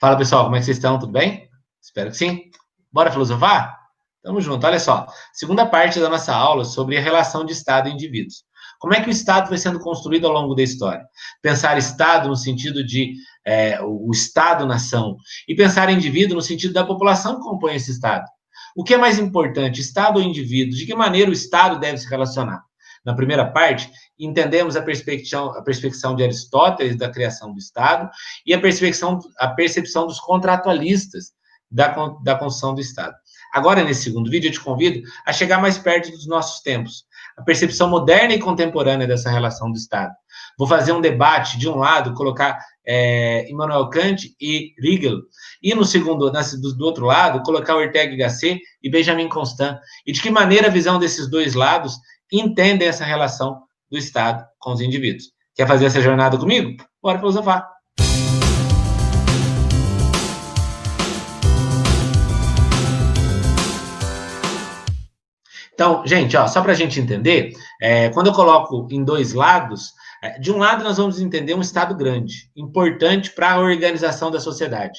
Fala pessoal, como é que vocês estão? Tudo bem? Espero que sim. Bora filosofar? Tamo junto. Olha só, segunda parte da nossa aula sobre a relação de Estado e indivíduos. Como é que o Estado vai sendo construído ao longo da história? Pensar Estado no sentido de é, o Estado-nação e pensar indivíduo no sentido da população que compõe esse Estado. O que é mais importante, Estado ou indivíduo? De que maneira o Estado deve se relacionar? Na primeira parte, entendemos a perspecção, a perspecção de Aristóteles da criação do Estado e a percepção, a percepção dos contratualistas da, da construção do Estado. Agora, nesse segundo vídeo, eu te convido a chegar mais perto dos nossos tempos, a percepção moderna e contemporânea dessa relação do Estado. Vou fazer um debate, de um lado, colocar é, Immanuel Kant e Hegel, e no segundo, do, do outro lado, colocar Ortega y Gasset e Benjamin Constant, e de que maneira a visão desses dois lados entendem essa relação do Estado com os indivíduos. Quer fazer essa jornada comigo? Bora filosofar! Então, gente, ó, só para a gente entender, é, quando eu coloco em dois lados, é, de um lado nós vamos entender um Estado grande, importante para a organização da sociedade.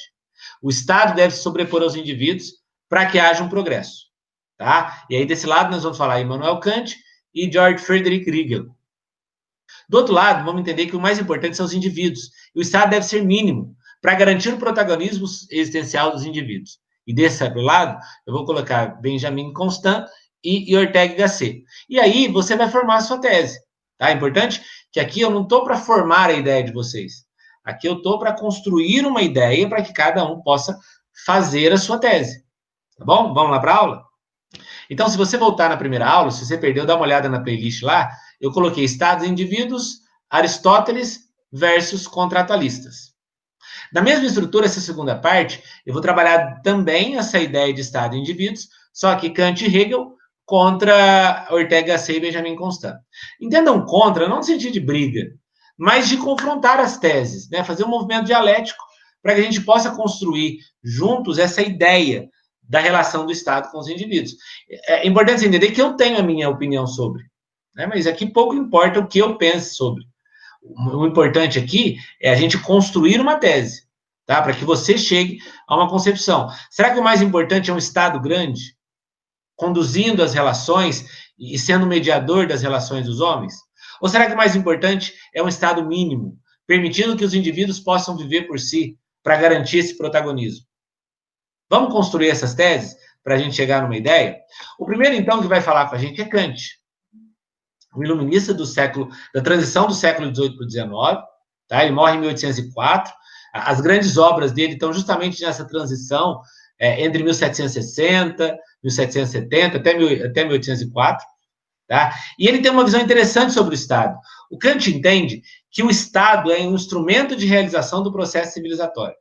O Estado deve se sobrepor aos indivíduos para que haja um progresso, tá? E aí desse lado nós vamos falar Immanuel Kant e George Frederick Hegel. Do outro lado, vamos entender que o mais importante são os indivíduos. E o Estado deve ser mínimo para garantir o protagonismo existencial dos indivíduos. E desse lado, eu vou colocar Benjamin Constant e, e Ortega Gasset. E aí você vai formar a sua tese. Tá? É importante que aqui eu não estou para formar a ideia de vocês. Aqui eu estou para construir uma ideia para que cada um possa fazer a sua tese. Tá bom? Vamos lá para a aula? Então, se você voltar na primeira aula, se você perdeu, dá uma olhada na playlist lá. Eu coloquei Estados e Indivíduos, Aristóteles versus contratualistas. Na mesma estrutura, essa segunda parte, eu vou trabalhar também essa ideia de Estado e indivíduos, só que Kant e Hegel contra Ortega C e Benjamin Constant. Entendam contra, não no sentido de briga, mas de confrontar as teses, né? fazer um movimento dialético para que a gente possa construir juntos essa ideia da relação do Estado com os indivíduos. É importante entender que eu tenho a minha opinião sobre, né? mas aqui pouco importa o que eu pense sobre. O importante aqui é a gente construir uma tese, tá? Para que você chegue a uma concepção. Será que o mais importante é um Estado grande? conduzindo as relações e sendo mediador das relações dos homens? Ou será que o mais importante é um Estado mínimo, permitindo que os indivíduos possam viver por si, para garantir esse protagonismo? Vamos construir essas teses para a gente chegar numa ideia? O primeiro, então, que vai falar com a gente é Kant, o iluminista do século, da transição do século XVIII para o XIX, tá? ele morre em 1804, as grandes obras dele estão justamente nessa transição é, entre 1760 1770 até, mil, até 1804. Tá? E ele tem uma visão interessante sobre o Estado. O Kant entende que o Estado é um instrumento de realização do processo civilizatório.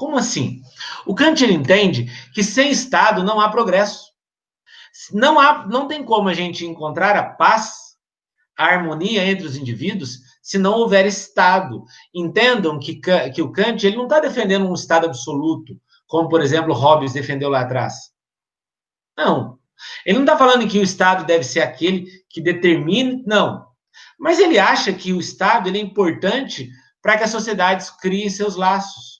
Como assim? O Kant entende que sem Estado não há progresso. Não, há, não tem como a gente encontrar a paz, a harmonia entre os indivíduos, se não houver Estado. Entendam que, que o Kant ele não está defendendo um Estado absoluto, como, por exemplo, Hobbes defendeu lá atrás. Não. Ele não está falando que o Estado deve ser aquele que determine, não. Mas ele acha que o Estado ele é importante para que as sociedades criem seus laços.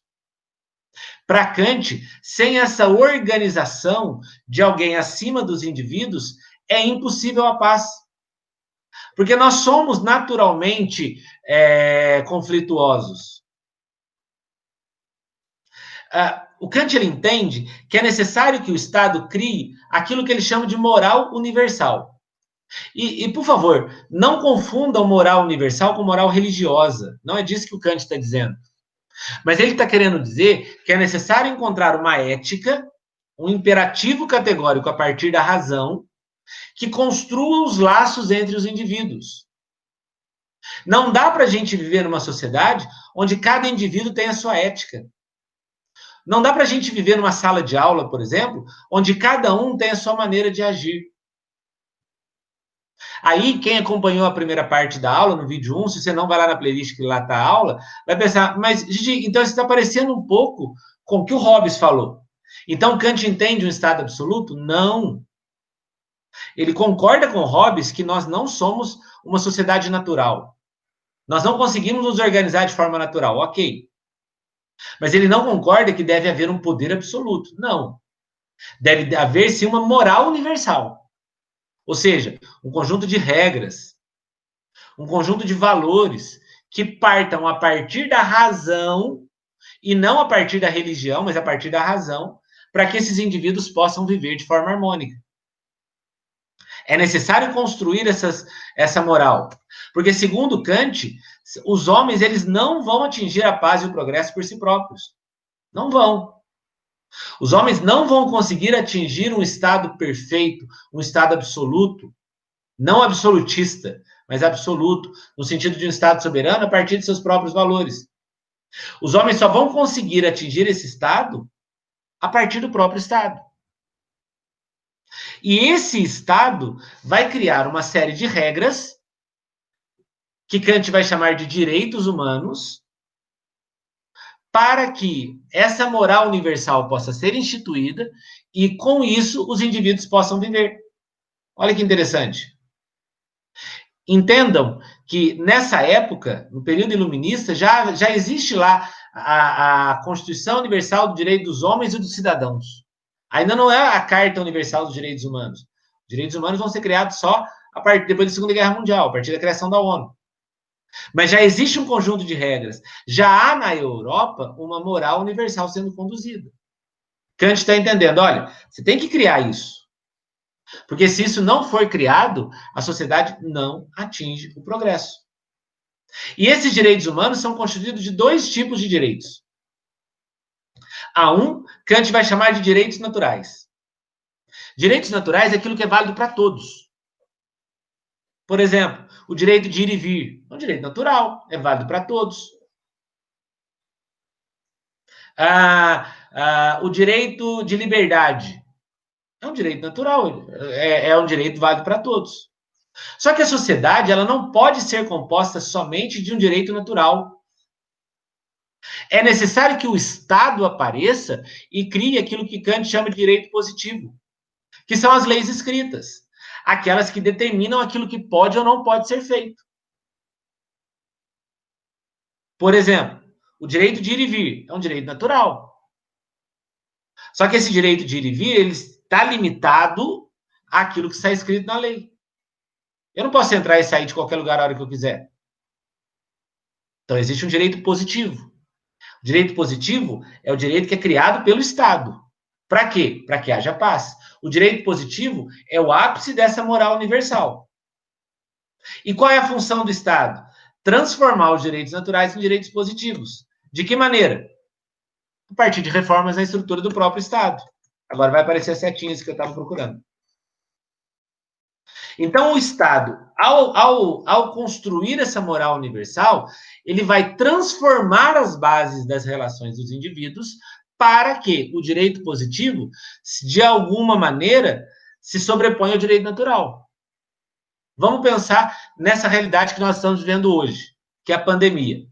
Para Kant, sem essa organização de alguém acima dos indivíduos, é impossível a paz. Porque nós somos naturalmente é, conflituosos. Ah, o Kant ele entende que é necessário que o Estado crie aquilo que ele chama de moral universal. E, e, por favor, não confundam moral universal com moral religiosa. Não é disso que o Kant está dizendo. Mas ele está querendo dizer que é necessário encontrar uma ética, um imperativo categórico a partir da razão, que construa os laços entre os indivíduos. Não dá para a gente viver numa sociedade onde cada indivíduo tem a sua ética. Não dá para a gente viver numa sala de aula, por exemplo, onde cada um tem a sua maneira de agir. Aí, quem acompanhou a primeira parte da aula, no vídeo 1, se você não vai lá na playlist que lá está a aula, vai pensar, mas, Gigi, então você está parecendo um pouco com o que o Hobbes falou. Então, Kant entende um estado absoluto? Não. Ele concorda com Hobbes que nós não somos uma sociedade natural. Nós não conseguimos nos organizar de forma natural, ok. Mas ele não concorda que deve haver um poder absoluto. Não. Deve haver sim uma moral universal. Ou seja, um conjunto de regras, um conjunto de valores que partam a partir da razão e não a partir da religião, mas a partir da razão, para que esses indivíduos possam viver de forma harmônica. É necessário construir essas, essa moral, porque segundo Kant, os homens eles não vão atingir a paz e o progresso por si próprios. Não vão. Os homens não vão conseguir atingir um estado perfeito, um estado absoluto, não absolutista, mas absoluto, no sentido de um estado soberano a partir de seus próprios valores. Os homens só vão conseguir atingir esse estado a partir do próprio estado. E esse estado vai criar uma série de regras que Kant vai chamar de direitos humanos, para que essa moral universal possa ser instituída e, com isso, os indivíduos possam viver. Olha que interessante. Entendam que nessa época, no período iluminista, já, já existe lá a, a Constituição Universal do Direito dos Homens e dos Cidadãos. Ainda não é a Carta Universal dos Direitos Humanos. Os direitos humanos vão ser criados só a partir depois da Segunda Guerra Mundial, a partir da criação da ONU. Mas já existe um conjunto de regras. Já há na Europa uma moral universal sendo conduzida. Kant está entendendo, olha, você tem que criar isso. Porque se isso não for criado, a sociedade não atinge o progresso. E esses direitos humanos são constituídos de dois tipos de direitos. A um, Kant vai chamar de direitos naturais. Direitos naturais é aquilo que é válido para todos. Por exemplo, o direito de ir e vir é um direito natural, é válido para todos. Ah, ah, o direito de liberdade é um direito natural, é, é um direito válido para todos. Só que a sociedade ela não pode ser composta somente de um direito natural. É necessário que o Estado apareça e crie aquilo que Kant chama de direito positivo, que são as leis escritas aquelas que determinam aquilo que pode ou não pode ser feito. Por exemplo, o direito de ir e vir é um direito natural. Só que esse direito de ir e vir ele está limitado àquilo que está escrito na lei. Eu não posso entrar e sair de qualquer lugar a hora que eu quiser. Então existe um direito positivo. O direito positivo é o direito que é criado pelo Estado. Para quê? Para que haja paz. O direito positivo é o ápice dessa moral universal. E qual é a função do Estado? Transformar os direitos naturais em direitos positivos. De que maneira? A partir de reformas na estrutura do próprio Estado. Agora vai aparecer as setinhas que eu estava procurando. Então, o Estado, ao, ao, ao construir essa moral universal, ele vai transformar as bases das relações dos indivíduos para que o direito positivo, de alguma maneira, se sobreponha ao direito natural. Vamos pensar nessa realidade que nós estamos vivendo hoje, que é a pandemia.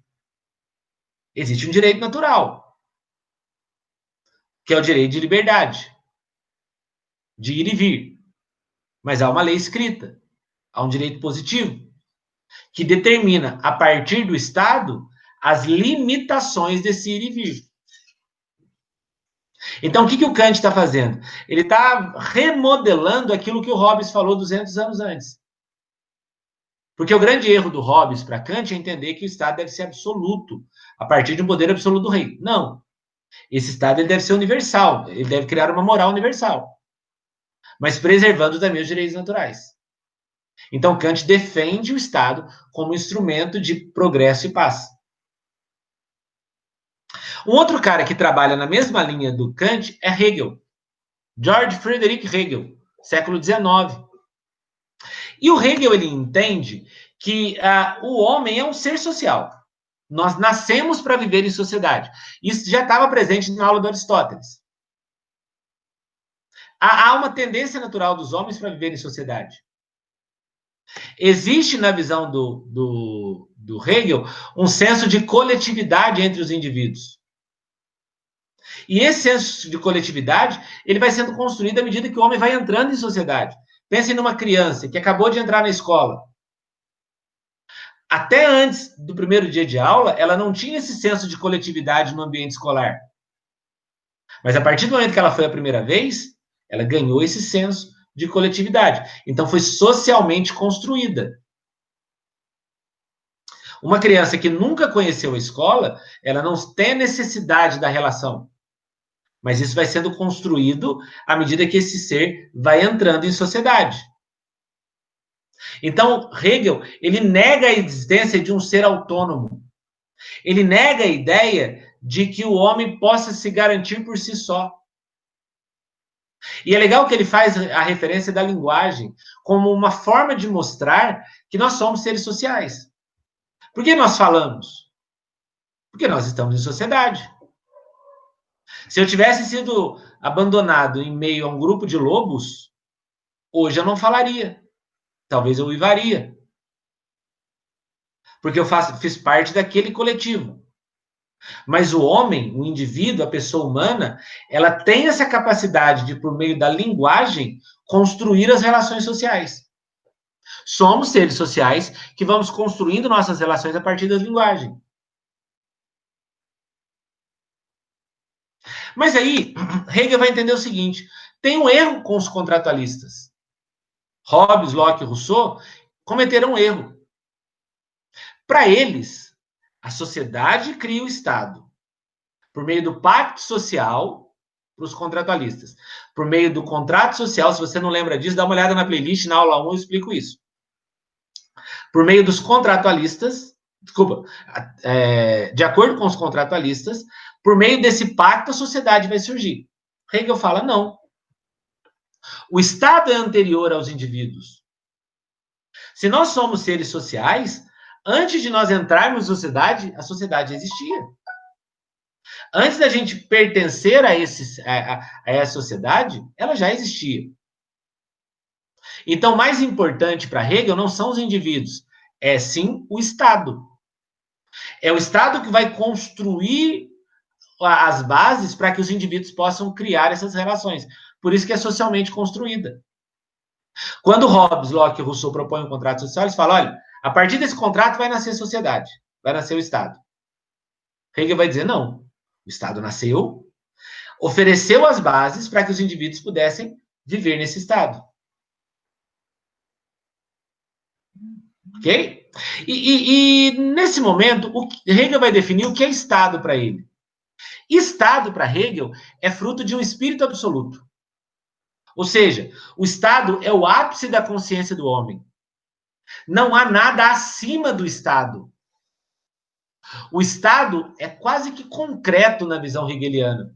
Existe um direito natural, que é o direito de liberdade, de ir e vir. Mas há uma lei escrita, há um direito positivo, que determina, a partir do Estado, as limitações desse ir e vir. Então, o que, que o Kant está fazendo? Ele está remodelando aquilo que o Hobbes falou 200 anos antes. Porque o grande erro do Hobbes para Kant é entender que o Estado deve ser absoluto, a partir de um poder absoluto do rei. Não. Esse Estado ele deve ser universal, ele deve criar uma moral universal, mas preservando também os direitos naturais. Então, Kant defende o Estado como instrumento de progresso e paz. Um outro cara que trabalha na mesma linha do Kant é Hegel. George Friedrich Hegel, século XIX. E o Hegel ele entende que uh, o homem é um ser social. Nós nascemos para viver em sociedade. Isso já estava presente na aula do Aristóteles. Há, há uma tendência natural dos homens para viver em sociedade. Existe na visão do, do, do Hegel um senso de coletividade entre os indivíduos. E esse senso de coletividade, ele vai sendo construído à medida que o homem vai entrando em sociedade. Pensem numa criança que acabou de entrar na escola. Até antes do primeiro dia de aula, ela não tinha esse senso de coletividade no ambiente escolar. Mas a partir do momento que ela foi a primeira vez, ela ganhou esse senso de coletividade. Então foi socialmente construída. Uma criança que nunca conheceu a escola, ela não tem necessidade da relação. Mas isso vai sendo construído à medida que esse ser vai entrando em sociedade. Então, Hegel, ele nega a existência de um ser autônomo. Ele nega a ideia de que o homem possa se garantir por si só. E é legal que ele faz a referência da linguagem como uma forma de mostrar que nós somos seres sociais. Por que nós falamos? Porque nós estamos em sociedade. Se eu tivesse sido abandonado em meio a um grupo de lobos, hoje eu não falaria. Talvez eu uivaria. Porque eu faço, fiz parte daquele coletivo. Mas o homem, o indivíduo, a pessoa humana, ela tem essa capacidade de, por meio da linguagem, construir as relações sociais. Somos seres sociais que vamos construindo nossas relações a partir da linguagem. Mas aí, Hegel vai entender o seguinte: tem um erro com os contratualistas. Hobbes, Locke e Rousseau cometeram um erro. Para eles, a sociedade cria o Estado por meio do pacto social para os contratualistas. Por meio do contrato social, se você não lembra disso, dá uma olhada na playlist, na aula 1 eu explico isso. Por meio dos contratualistas, desculpa, é, de acordo com os contratualistas, por meio desse pacto a sociedade vai surgir. Hegel fala não. O Estado é anterior aos indivíduos. Se nós somos seres sociais, antes de nós entrarmos na sociedade, a sociedade existia. Antes da gente pertencer a, esse, a, a, essa sociedade, ela já existia. Então, mais importante para Hegel não são os indivíduos, é sim o Estado. É o Estado que vai construir as bases para que os indivíduos possam criar essas relações. Por isso que é socialmente construída. Quando Hobbes, Locke e Rousseau propõem um contrato social, eles falam: olha, a partir desse contrato vai nascer a sociedade, vai nascer o Estado. Hegel vai dizer: não, o Estado nasceu, ofereceu as bases para que os indivíduos pudessem viver nesse Estado. Ok? E, e, e nesse momento, o Hegel vai definir o que é Estado para ele. Estado, para Hegel, é fruto de um espírito absoluto. Ou seja, o Estado é o ápice da consciência do homem. Não há nada acima do Estado. O Estado é quase que concreto na visão hegeliana.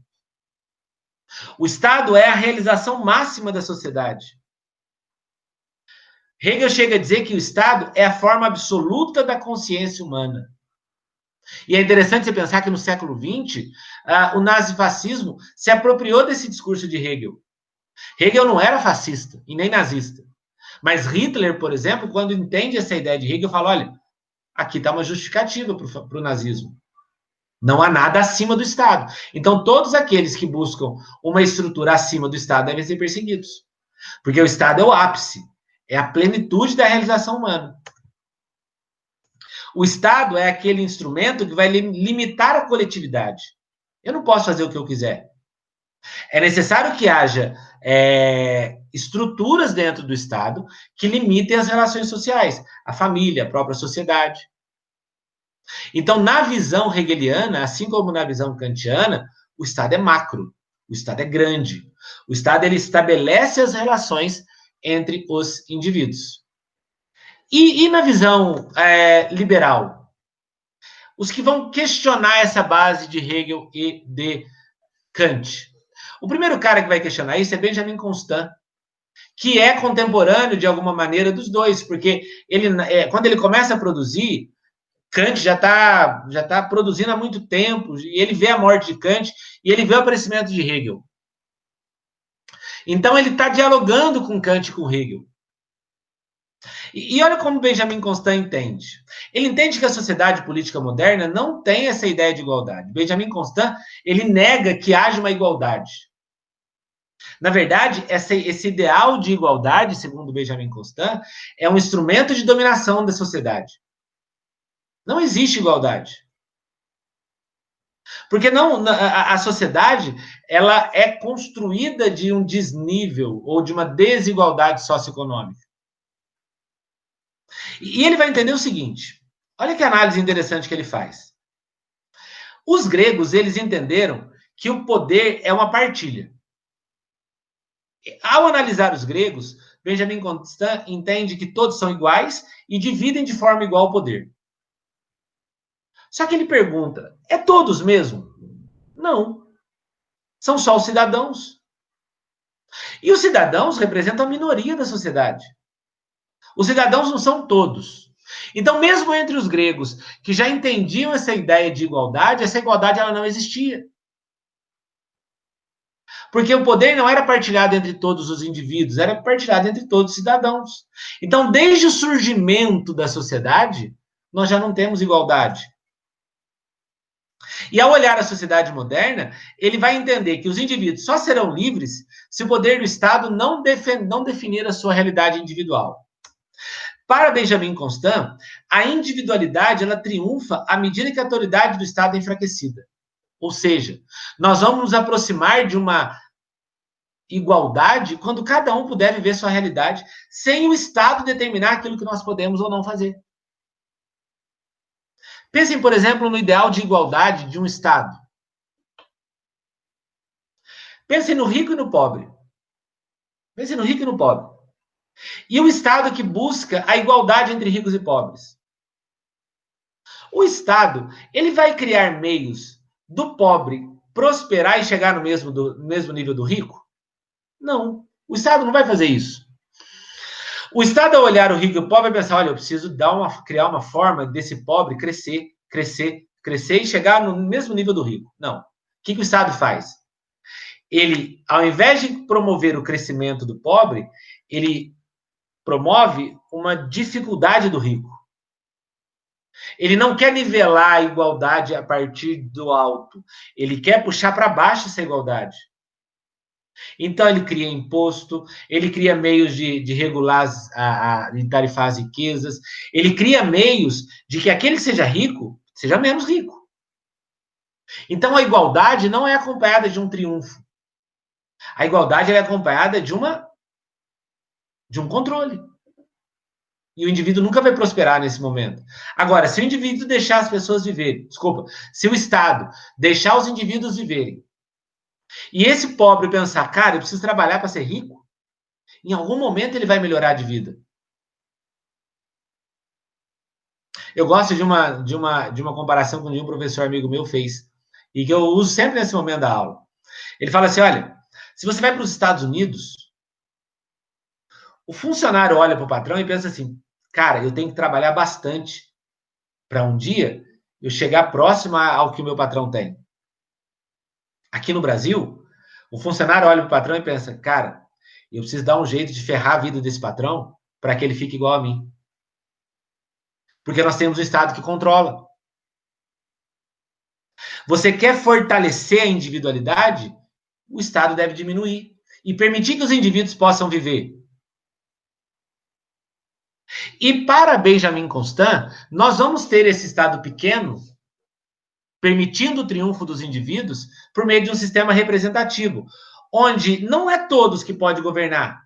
O Estado é a realização máxima da sociedade. Hegel chega a dizer que o Estado é a forma absoluta da consciência humana. E é interessante você pensar que no século XX, uh, o nazifascismo se apropriou desse discurso de Hegel. Hegel não era fascista e nem nazista. Mas Hitler, por exemplo, quando entende essa ideia de Hegel, fala: olha, aqui está uma justificativa para o nazismo. Não há nada acima do Estado. Então, todos aqueles que buscam uma estrutura acima do Estado devem ser perseguidos. Porque o Estado é o ápice, é a plenitude da realização humana. O Estado é aquele instrumento que vai limitar a coletividade. Eu não posso fazer o que eu quiser. É necessário que haja é, estruturas dentro do Estado que limitem as relações sociais, a família, a própria sociedade. Então, na visão hegeliana, assim como na visão kantiana, o Estado é macro, o Estado é grande. O Estado ele estabelece as relações entre os indivíduos. E, e na visão é, liberal? Os que vão questionar essa base de Hegel e de Kant. O primeiro cara que vai questionar isso é Benjamin Constant, que é contemporâneo de alguma maneira dos dois, porque ele, é, quando ele começa a produzir, Kant já está já tá produzindo há muito tempo, e ele vê a morte de Kant e ele vê o aparecimento de Hegel. Então ele está dialogando com Kant e com Hegel. E, e olha como Benjamin Constant entende. Ele entende que a sociedade política moderna não tem essa ideia de igualdade. Benjamin Constant ele nega que haja uma igualdade. Na verdade, essa, esse ideal de igualdade, segundo Benjamin Constant, é um instrumento de dominação da sociedade. Não existe igualdade. Porque não a, a sociedade ela é construída de um desnível ou de uma desigualdade socioeconômica. E ele vai entender o seguinte: olha que análise interessante que ele faz. Os gregos, eles entenderam que o poder é uma partilha. Ao analisar os gregos, Benjamin Constant entende que todos são iguais e dividem de forma igual o poder. Só que ele pergunta: é todos mesmo? Não. São só os cidadãos. E os cidadãos representam a minoria da sociedade. Os cidadãos não são todos. Então, mesmo entre os gregos que já entendiam essa ideia de igualdade, essa igualdade ela não existia. Porque o poder não era partilhado entre todos os indivíduos, era partilhado entre todos os cidadãos. Então, desde o surgimento da sociedade, nós já não temos igualdade. E ao olhar a sociedade moderna, ele vai entender que os indivíduos só serão livres se o poder do Estado não, não definir a sua realidade individual. Para Benjamin Constant, a individualidade ela triunfa à medida que a autoridade do Estado é enfraquecida. Ou seja, nós vamos nos aproximar de uma igualdade quando cada um puder viver sua realidade sem o Estado determinar aquilo que nós podemos ou não fazer. Pensem, por exemplo, no ideal de igualdade de um Estado. Pensem no rico e no pobre. Pensem no rico e no pobre. E o Estado que busca a igualdade entre ricos e pobres. O Estado, ele vai criar meios do pobre prosperar e chegar no mesmo, do, no mesmo nível do rico? Não. O Estado não vai fazer isso. O Estado, ao olhar o rico e o pobre, vai pensar: olha, eu preciso dar uma, criar uma forma desse pobre crescer, crescer, crescer e chegar no mesmo nível do rico. Não. O que, que o Estado faz? Ele, ao invés de promover o crescimento do pobre, ele promove uma dificuldade do rico. Ele não quer nivelar a igualdade a partir do alto. Ele quer puxar para baixo essa igualdade. Então, ele cria imposto, ele cria meios de, de regular, a, a, de tarifar as riquezas, ele cria meios de que aquele que seja rico seja menos rico. Então, a igualdade não é acompanhada de um triunfo. A igualdade é acompanhada de uma de um controle. E o indivíduo nunca vai prosperar nesse momento. Agora, se o indivíduo deixar as pessoas viverem, desculpa, se o Estado deixar os indivíduos viverem, e esse pobre pensar, cara, eu preciso trabalhar para ser rico, em algum momento ele vai melhorar de vida. Eu gosto de uma, de uma, de uma comparação que um professor amigo meu fez, e que eu uso sempre nesse momento da aula. Ele fala assim: olha, se você vai para os Estados Unidos, o funcionário olha para o patrão e pensa assim: cara, eu tenho que trabalhar bastante para um dia eu chegar próximo ao que o meu patrão tem. Aqui no Brasil, o funcionário olha para o patrão e pensa: cara, eu preciso dar um jeito de ferrar a vida desse patrão para que ele fique igual a mim. Porque nós temos um Estado que controla. Você quer fortalecer a individualidade? O Estado deve diminuir e permitir que os indivíduos possam viver. E para Benjamin Constant, nós vamos ter esse Estado pequeno, permitindo o triunfo dos indivíduos, por meio de um sistema representativo, onde não é todos que pode governar.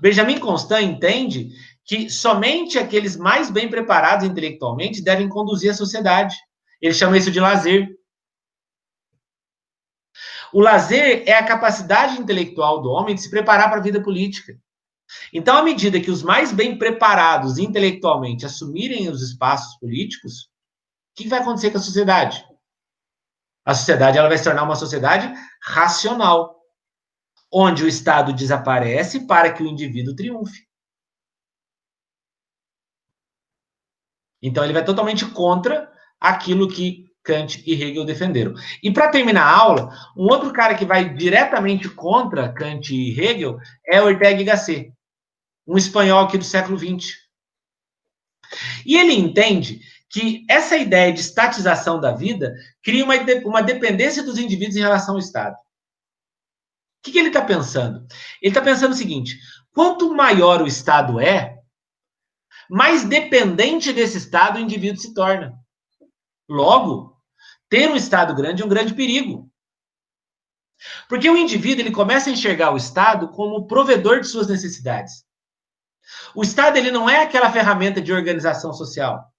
Benjamin Constant entende que somente aqueles mais bem preparados intelectualmente devem conduzir a sociedade. Ele chama isso de lazer. O lazer é a capacidade intelectual do homem de se preparar para a vida política. Então, à medida que os mais bem preparados intelectualmente assumirem os espaços políticos, que vai acontecer com a sociedade? A sociedade ela vai se tornar uma sociedade racional, onde o Estado desaparece para que o indivíduo triunfe. Então, ele vai totalmente contra aquilo que Kant e Hegel defenderam. E para terminar a aula, um outro cara que vai diretamente contra Kant e Hegel é Ortega y Gasset um espanhol aqui do século XX. E ele entende que essa ideia de estatização da vida cria uma, uma dependência dos indivíduos em relação ao Estado. O que, que ele está pensando? Ele está pensando o seguinte: quanto maior o Estado é, mais dependente desse Estado o indivíduo se torna. Logo, ter um Estado grande é um grande perigo. Porque o indivíduo ele começa a enxergar o Estado como provedor de suas necessidades. O Estado ele não é aquela ferramenta de organização social.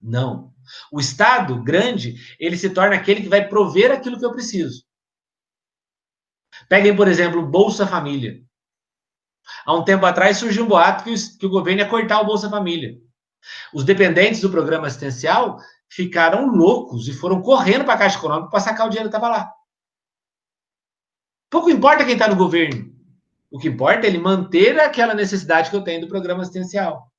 Não. O Estado grande, ele se torna aquele que vai prover aquilo que eu preciso. Peguem, por exemplo, o Bolsa Família. Há um tempo atrás surgiu um boato que o, que o governo ia cortar o Bolsa Família. Os dependentes do programa assistencial ficaram loucos e foram correndo para a Caixa Econômica para sacar o dinheiro que estava lá. Pouco importa quem está no governo. O que importa é ele manter aquela necessidade que eu tenho do programa assistencial.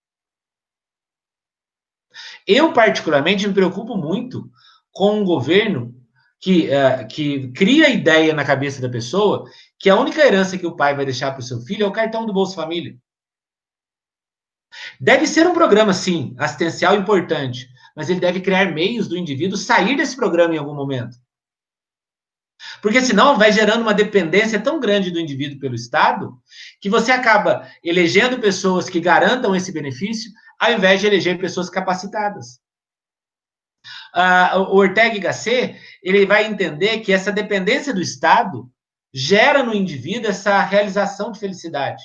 Eu, particularmente, me preocupo muito com um governo que, uh, que cria a ideia na cabeça da pessoa que a única herança que o pai vai deixar para o seu filho é o cartão do Bolsa Família. Deve ser um programa, sim, assistencial importante, mas ele deve criar meios do indivíduo sair desse programa em algum momento. Porque senão vai gerando uma dependência tão grande do indivíduo pelo Estado que você acaba elegendo pessoas que garantam esse benefício ao invés de eleger pessoas capacitadas. Uh, o Ortega y Gasset, ele vai entender que essa dependência do Estado gera no indivíduo essa realização de felicidade.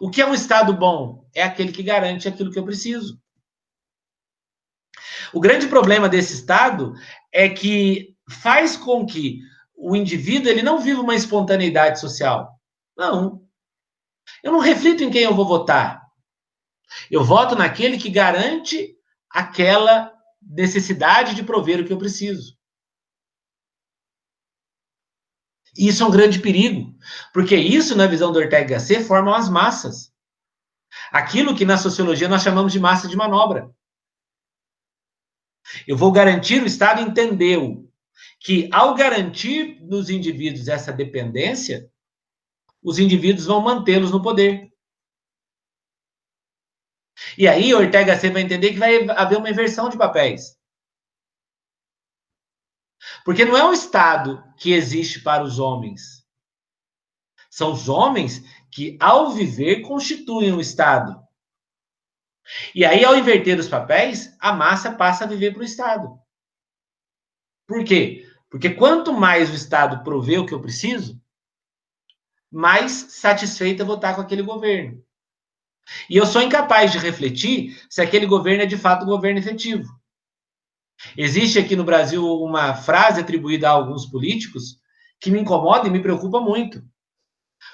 O que é um Estado bom? É aquele que garante aquilo que eu preciso. O grande problema desse Estado é que faz com que o indivíduo ele não viva uma espontaneidade social. Não. Eu não reflito em quem eu vou votar. Eu voto naquele que garante aquela necessidade de prover o que eu preciso. E isso é um grande perigo, porque isso, na visão do Ortega Gasset, formam as massas. Aquilo que na sociologia nós chamamos de massa de manobra. Eu vou garantir, o Estado entendeu que, ao garantir nos indivíduos essa dependência, os indivíduos vão mantê-los no poder. E aí, Ortega C vai entender que vai haver uma inversão de papéis. Porque não é o Estado que existe para os homens. São os homens que, ao viver, constituem o Estado. E aí, ao inverter os papéis, a massa passa a viver para o Estado. Por quê? Porque quanto mais o Estado provê o que eu preciso, mais satisfeita eu vou estar com aquele governo. E eu sou incapaz de refletir se aquele governo é de fato um governo efetivo. Existe aqui no Brasil uma frase atribuída a alguns políticos que me incomoda e me preocupa muito.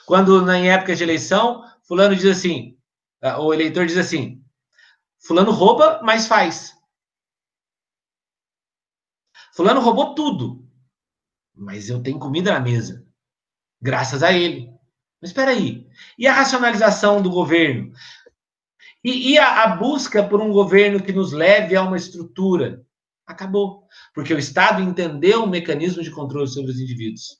Quando, em época de eleição, fulano diz assim, o eleitor diz assim, fulano rouba, mas faz. Fulano roubou tudo, mas eu tenho comida na mesa, graças a ele. Mas espera aí, e a racionalização do governo? E, e a, a busca por um governo que nos leve a uma estrutura? Acabou. Porque o Estado entendeu o mecanismo de controle sobre os indivíduos.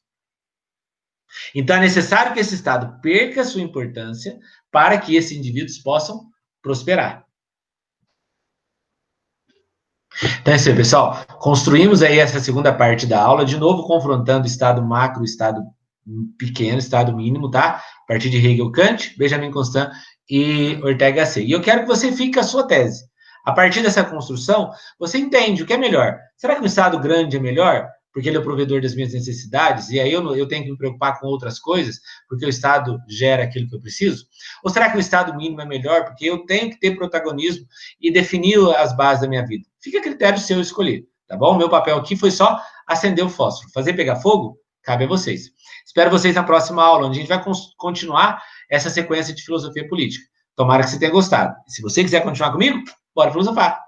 Então é necessário que esse Estado perca sua importância para que esses indivíduos possam prosperar. Então é isso aí, pessoal. Construímos aí essa segunda parte da aula, de novo confrontando o Estado macro e o Estado pequeno, Estado mínimo, tá? A partir de Hegel, Kant, Benjamin Constant e Ortega C. E eu quero que você fique a sua tese. A partir dessa construção, você entende o que é melhor. Será que um Estado grande é melhor? Porque ele é o provedor das minhas necessidades, e aí eu, eu tenho que me preocupar com outras coisas, porque o Estado gera aquilo que eu preciso? Ou será que o Estado mínimo é melhor, porque eu tenho que ter protagonismo e definir as bases da minha vida? Fica a critério seu escolher, tá bom? Meu papel aqui foi só acender o fósforo. Fazer pegar fogo, cabe a vocês. Espero vocês na próxima aula, onde a gente vai continuar essa sequência de filosofia política. Tomara que você tenha gostado. Se você quiser continuar comigo, bora filosofar.